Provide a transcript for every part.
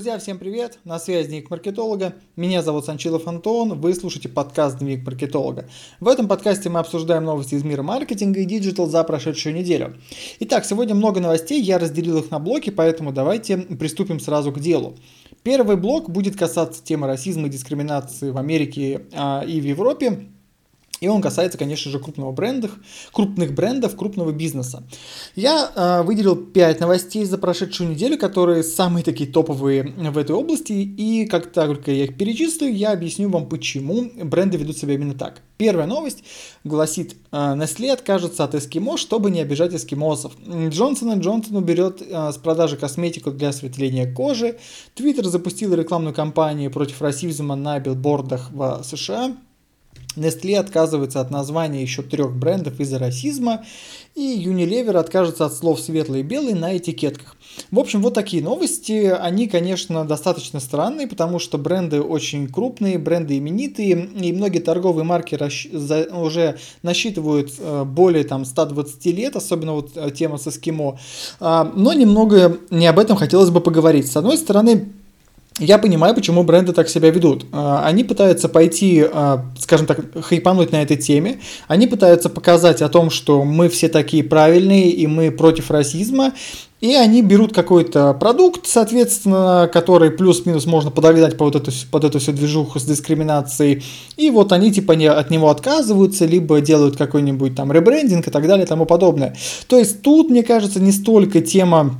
Друзья, всем привет! На связи Дневник Маркетолога. Меня зовут Санчилов Антон. Вы слушаете подкаст Дневник Маркетолога. В этом подкасте мы обсуждаем новости из мира маркетинга и digital за прошедшую неделю. Итак, сегодня много новостей, я разделил их на блоки, поэтому давайте приступим сразу к делу. Первый блок будет касаться темы расизма и дискриминации в Америке а, и в Европе. И он касается, конечно же, крупного брендов, крупных брендов, крупного бизнеса. Я э, выделил 5 новостей за прошедшую неделю, которые самые такие топовые в этой области. И как только я их перечислю, я объясню вам, почему бренды ведут себя именно так. Первая новость гласит, э, Nestle откажется от эскимо, чтобы не обижать эскимосов. Джонсон Джонсон уберет э, с продажи косметику для осветления кожи. Твиттер запустил рекламную кампанию против расизма на билбордах в США. Nestle отказывается от названия еще трех брендов из-за расизма, и Unilever откажется от слов «светлый» и «белый» на этикетках. В общем, вот такие новости. Они, конечно, достаточно странные, потому что бренды очень крупные, бренды именитые, и многие торговые марки уже насчитывают э, более там, 120 лет, особенно вот э, тема с эскимо. А, но немного не об этом хотелось бы поговорить. С одной стороны, я понимаю, почему бренды так себя ведут. А, они пытаются пойти, а, скажем так, хайпануть на этой теме. Они пытаются показать о том, что мы все такие правильные и мы против расизма. И они берут какой-то продукт, соответственно, который плюс-минус можно подогнать под эту, под эту всю движуху с дискриминацией. И вот они типа не, от него отказываются, либо делают какой-нибудь там ребрендинг и так далее и тому подобное. То есть тут, мне кажется, не столько тема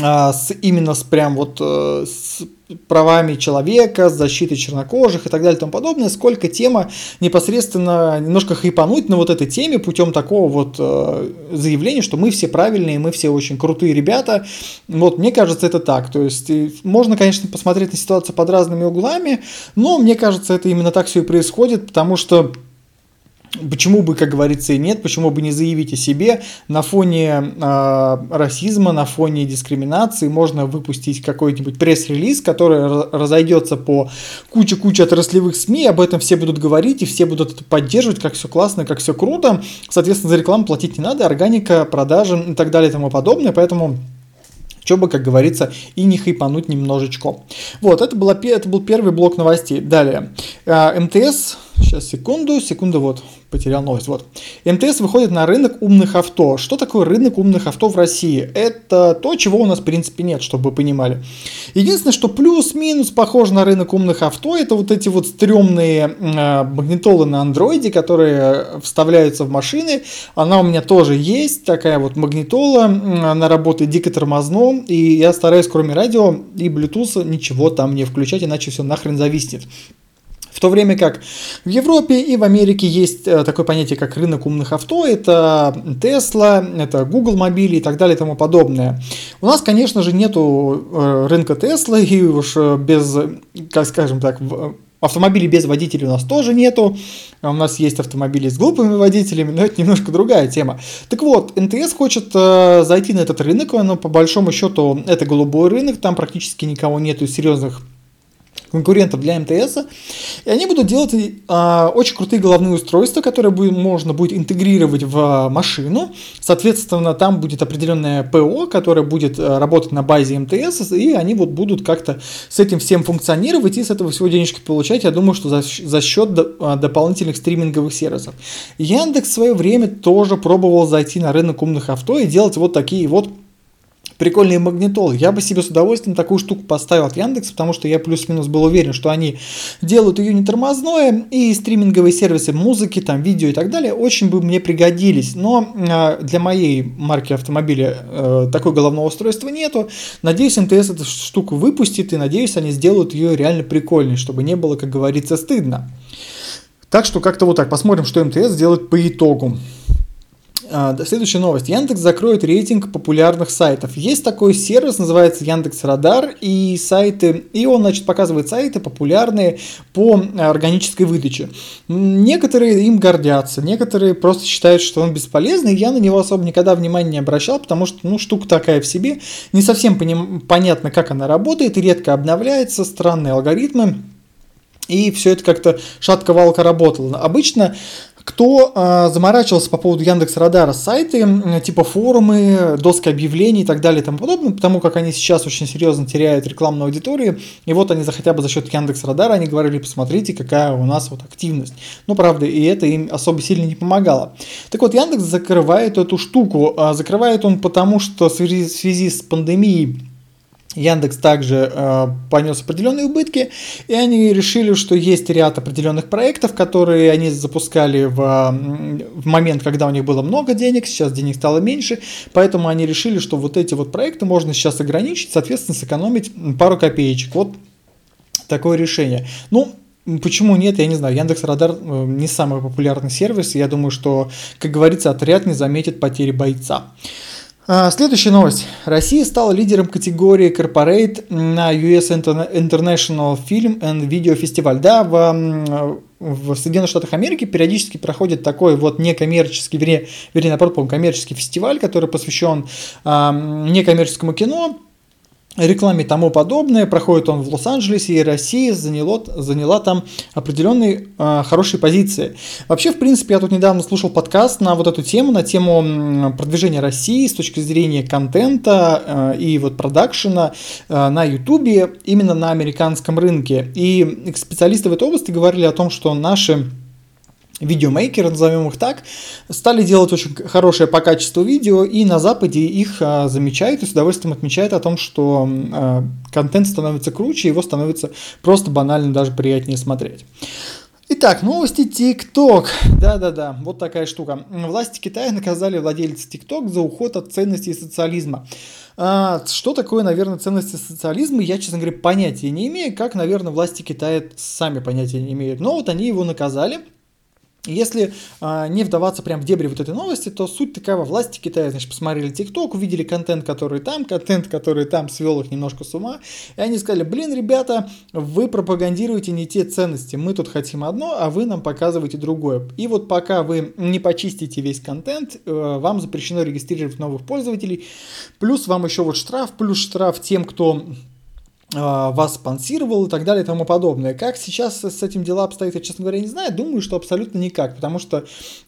а, с, именно с прям вот э, с правами человека, с защитой чернокожих и так далее и тому подобное, сколько тема непосредственно немножко хайпануть на вот этой теме путем такого вот э, заявления, что мы все правильные, мы все очень крутые ребята. Вот, мне кажется, это так. То есть, можно, конечно, посмотреть на ситуацию под разными углами, но мне кажется, это именно так все и происходит, потому что Почему бы, как говорится, и нет, почему бы не заявить о себе на фоне э, расизма, на фоне дискриминации можно выпустить какой-нибудь пресс-релиз, который разойдется по куче-куче отраслевых СМИ, об этом все будут говорить и все будут это поддерживать, как все классно, как все круто. Соответственно, за рекламу платить не надо, органика, продажи и так далее и тому подобное, поэтому чтобы, как говорится, и не хайпануть немножечко. Вот, это, была, это был первый блок новостей. Далее, э, МТС Сейчас, секунду, секунду, вот, потерял новость, вот. МТС выходит на рынок умных авто. Что такое рынок умных авто в России? Это то, чего у нас, в принципе, нет, чтобы вы понимали. Единственное, что плюс-минус похоже на рынок умных авто, это вот эти вот стрёмные э, магнитолы на андроиде, которые вставляются в машины. Она у меня тоже есть, такая вот магнитола, она работает дико тормозно, и я стараюсь, кроме радио и Bluetooth, ничего там не включать, иначе все нахрен зависнет. В то время как в Европе и в Америке есть э, такое понятие, как рынок умных авто, это Tesla, это Google мобили и так далее и тому подобное. У нас, конечно же, нету э, рынка Tesla, и уж э, без, как скажем так, Автомобилей без водителей у нас тоже нету. У нас есть автомобили с глупыми водителями, но это немножко другая тема. Так вот, НТС хочет зайти на этот рынок, но по большому счету это голубой рынок, там практически никого нету серьезных конкурентов для МТС. И они будут делать э, очень крутые головные устройства, которые будет, можно будет интегрировать в машину. Соответственно, там будет определенное ПО, которое будет э, работать на базе МТС, и они вот будут как-то с этим всем функционировать и с этого всего денежки получать. Я думаю, что за, за счет до, э, дополнительных стриминговых сервисов. Яндекс в свое время тоже пробовал зайти на рынок умных авто и делать вот такие вот прикольные магнитолы. Я бы себе с удовольствием такую штуку поставил от Яндекса, потому что я плюс-минус был уверен, что они делают ее не тормозное, и стриминговые сервисы музыки, там, видео и так далее очень бы мне пригодились. Но э, для моей марки автомобиля э, такой головного устройства нету. Надеюсь, МТС эту штуку выпустит, и надеюсь, они сделают ее реально прикольной, чтобы не было, как говорится, стыдно. Так что как-то вот так. Посмотрим, что МТС сделает по итогу. А, следующая новость. Яндекс закроет рейтинг популярных сайтов. Есть такой сервис, называется Яндекс Радар, и сайты, и он, значит, показывает сайты популярные по органической выдаче. Некоторые им гордятся, некоторые просто считают, что он бесполезный. Я на него особо никогда внимания не обращал, потому что, ну, штука такая в себе. Не совсем поним- понятно, как она работает, редко обновляется, странные алгоритмы. И все это как-то шатко-валко работало. Обычно кто э, заморачивался по поводу Яндекс Радара сайты, типа форумы, доски объявлений и так далее и тому подобное, потому как они сейчас очень серьезно теряют рекламную аудиторию, и вот они за хотя бы за счет Яндекс Радара, они говорили, посмотрите, какая у нас вот активность. Ну, правда, и это им особо сильно не помогало. Так вот, Яндекс закрывает эту штуку. А закрывает он потому, что в связи, в связи с пандемией Яндекс также э, понес определенные убытки, и они решили, что есть ряд определенных проектов, которые они запускали в, в момент, когда у них было много денег, сейчас денег стало меньше, поэтому они решили, что вот эти вот проекты можно сейчас ограничить, соответственно, сэкономить пару копеечек. Вот такое решение. Ну, Почему нет, я не знаю. Яндекс Радар э, не самый популярный сервис. Я думаю, что, как говорится, отряд не заметит потери бойца. А, следующая новость. Россия стала лидером категории Corporate на US International Film and Video Festival. Да, в, в Соединенных Штатах Америки периодически проходит такой вот некоммерческий, вернее, вернее наоборот, коммерческий фестиваль, который посвящен а, некоммерческому кино, рекламе и тому подобное. Проходит он в Лос-Анджелесе, и Россия заняла, заняла там определенные э, хорошие позиции. Вообще, в принципе, я тут недавно слушал подкаст на вот эту тему, на тему продвижения России с точки зрения контента э, и вот продакшена э, на Ютубе именно на американском рынке. И специалисты в этой области говорили о том, что наши видеомейкеры, назовем их так, стали делать очень хорошее по качеству видео, и на Западе их а, замечают и с удовольствием отмечают о том, что а, контент становится круче, его становится просто банально даже приятнее смотреть. Итак, новости TikTok. Да-да-да, вот такая штука. Власти Китая наказали владельца TikTok за уход от ценностей социализма. А, что такое, наверное, ценности социализма, я, честно говоря, понятия не имею, как, наверное, власти Китая сами понятия не имеют. Но вот они его наказали если э, не вдаваться прям в дебри вот этой новости, то суть такова, власти Китая, значит, посмотрели ТикТок, увидели контент, который там, контент, который там свел их немножко с ума, и они сказали, блин, ребята, вы пропагандируете не те ценности, мы тут хотим одно, а вы нам показываете другое. И вот пока вы не почистите весь контент, э, вам запрещено регистрировать новых пользователей, плюс вам еще вот штраф, плюс штраф тем, кто вас спонсировал и так далее и тому подобное. Как сейчас с этим дела обстоят, я, честно говоря, не знаю. Думаю, что абсолютно никак, потому что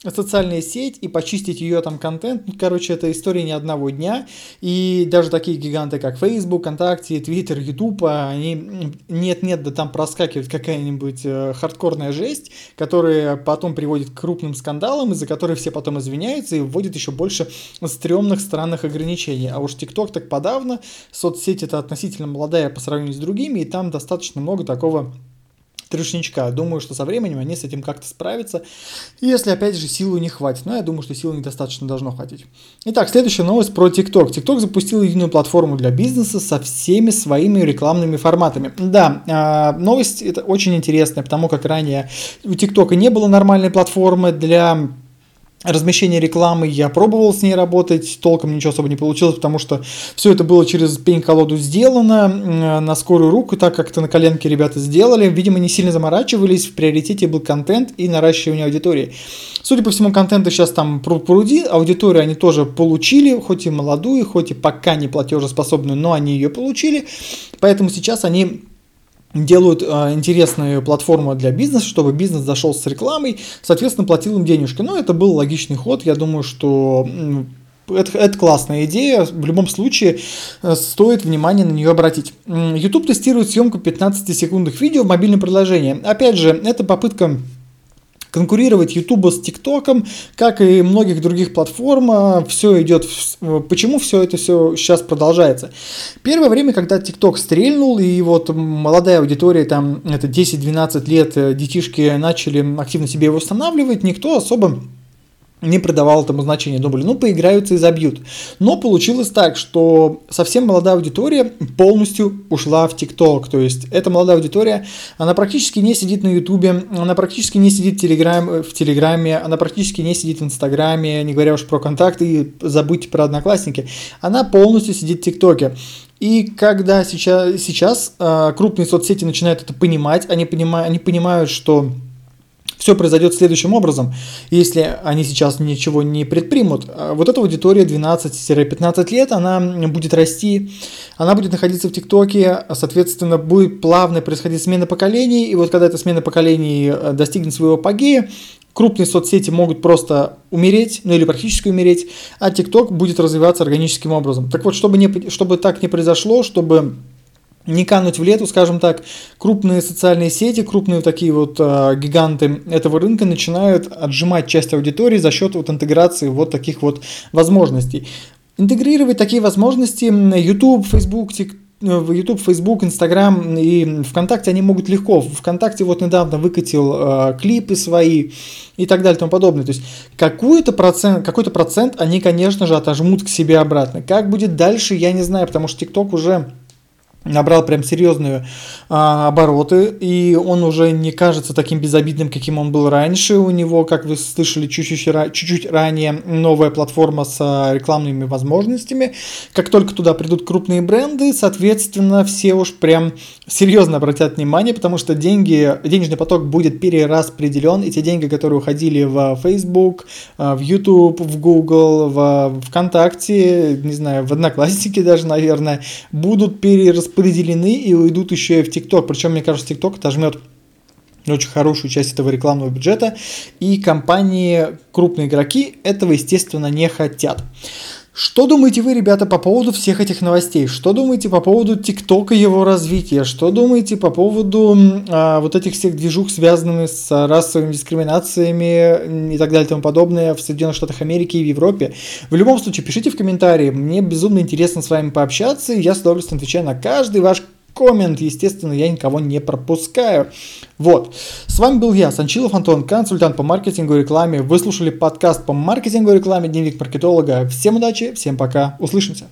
социальная сеть и почистить ее там контент, ну, короче, это история не одного дня. И даже такие гиганты, как Facebook, ВКонтакте, Twitter, YouTube, они нет-нет, да там проскакивает какая-нибудь э, хардкорная жесть, которая потом приводит к крупным скандалам, из-за которых все потом извиняются и вводят еще больше стрёмных странных ограничений. А уж TikTok так подавно, соцсеть это относительно молодая по сравнению с другими, и там достаточно много такого трешничка. Думаю, что со временем они с этим как-то справятся, если, опять же, силы не хватит. Но я думаю, что силы недостаточно должно хватить. Итак, следующая новость про TikTok. TikTok запустил единую платформу для бизнеса со всеми своими рекламными форматами. Да, а, новость это очень интересная, потому как ранее у TikTok не было нормальной платформы для размещение рекламы, я пробовал с ней работать, толком ничего особо не получилось, потому что все это было через пень-колоду сделано, на скорую руку, так как это на коленке ребята сделали, видимо, не сильно заморачивались, в приоритете был контент и наращивание аудитории. Судя по всему, контента сейчас там пруд-пруди, аудиторию они тоже получили, хоть и молодую, хоть и пока не платежеспособную, но они ее получили, поэтому сейчас они делают э, интересную платформу для бизнеса, чтобы бизнес зашел с рекламой, соответственно, платил им денежки. Но это был логичный ход. Я думаю, что это, это классная идея. В любом случае, э, стоит внимание на нее обратить. YouTube тестирует съемку 15-секундных видео в мобильном приложении. Опять же, это попытка конкурировать YouTube с ТикТоком, как и многих других платформ, а, все идет, почему все это все сейчас продолжается. Первое время, когда ТикТок стрельнул, и вот молодая аудитория, там, это 10-12 лет, э, детишки начали активно себе его устанавливать, никто особо не придавал этому значения, думали, ну, поиграются и забьют. Но получилось так, что совсем молодая аудитория полностью ушла в ТикТок, то есть эта молодая аудитория, она практически не сидит на Ютубе, она практически не сидит в, Телеграм, в Телеграме, она практически не сидит в Инстаграме, не говоря уж про контакты, и забудьте про Одноклассники, она полностью сидит в ТикТоке. И когда сейчас, сейчас э, крупные соцсети начинают это понимать, они, понимают, они понимают, что все произойдет следующим образом. Если они сейчас ничего не предпримут, а вот эта аудитория 12-15 лет, она будет расти, она будет находиться в ТикТоке, соответственно, будет плавно происходить смена поколений, и вот когда эта смена поколений э, достигнет своего апогея, крупные соцсети могут просто умереть, ну или практически умереть, а TikTok будет развиваться органическим образом. Так вот, чтобы, не, чтобы так не произошло, чтобы не кануть в лету, скажем так, крупные социальные сети, крупные такие вот э, гиганты этого рынка начинают отжимать часть аудитории за счет вот интеграции вот таких вот возможностей. Интегрировать такие возможности YouTube, Facebook, TikTok, в YouTube, Facebook, Instagram и ВКонтакте они могут легко. ВКонтакте вот недавно выкатил э, клипы свои и так далее и тому подобное. То есть какой-то процент, какой-то процент они, конечно же, отожмут к себе обратно. Как будет дальше, я не знаю, потому что TikTok уже набрал прям серьезные а, обороты, и он уже не кажется таким безобидным, каким он был раньше. У него, как вы слышали чуть-чуть, чуть-чуть ранее, новая платформа с а, рекламными возможностями. Как только туда придут крупные бренды, соответственно, все уж прям серьезно обратят внимание, потому что деньги, денежный поток будет перераспределен, и те деньги, которые уходили в Facebook, а, в YouTube, в Google, в ВКонтакте, не знаю, в Одноклассники даже, наверное, будут перераспределены распределены и уйдут еще и в ТикТок. Причем, мне кажется, ТикТок отожмет очень хорошую часть этого рекламного бюджета, и компании, крупные игроки этого, естественно, не хотят. Что думаете вы, ребята, по поводу всех этих новостей? Что думаете по поводу ТикТока и его развития? Что думаете по поводу а, вот этих всех движух, связанных с расовыми дискриминациями и так далее и тому подобное в Соединенных Штатах Америки и в Европе? В любом случае, пишите в комментарии. Мне безумно интересно с вами пообщаться, и я с удовольствием отвечаю на каждый ваш коммент. Естественно, я никого не пропускаю. Вот. С вами был я, Санчилов Антон, консультант по маркетингу и рекламе. Вы слушали подкаст по маркетингу и рекламе «Дневник маркетолога». Всем удачи, всем пока, услышимся.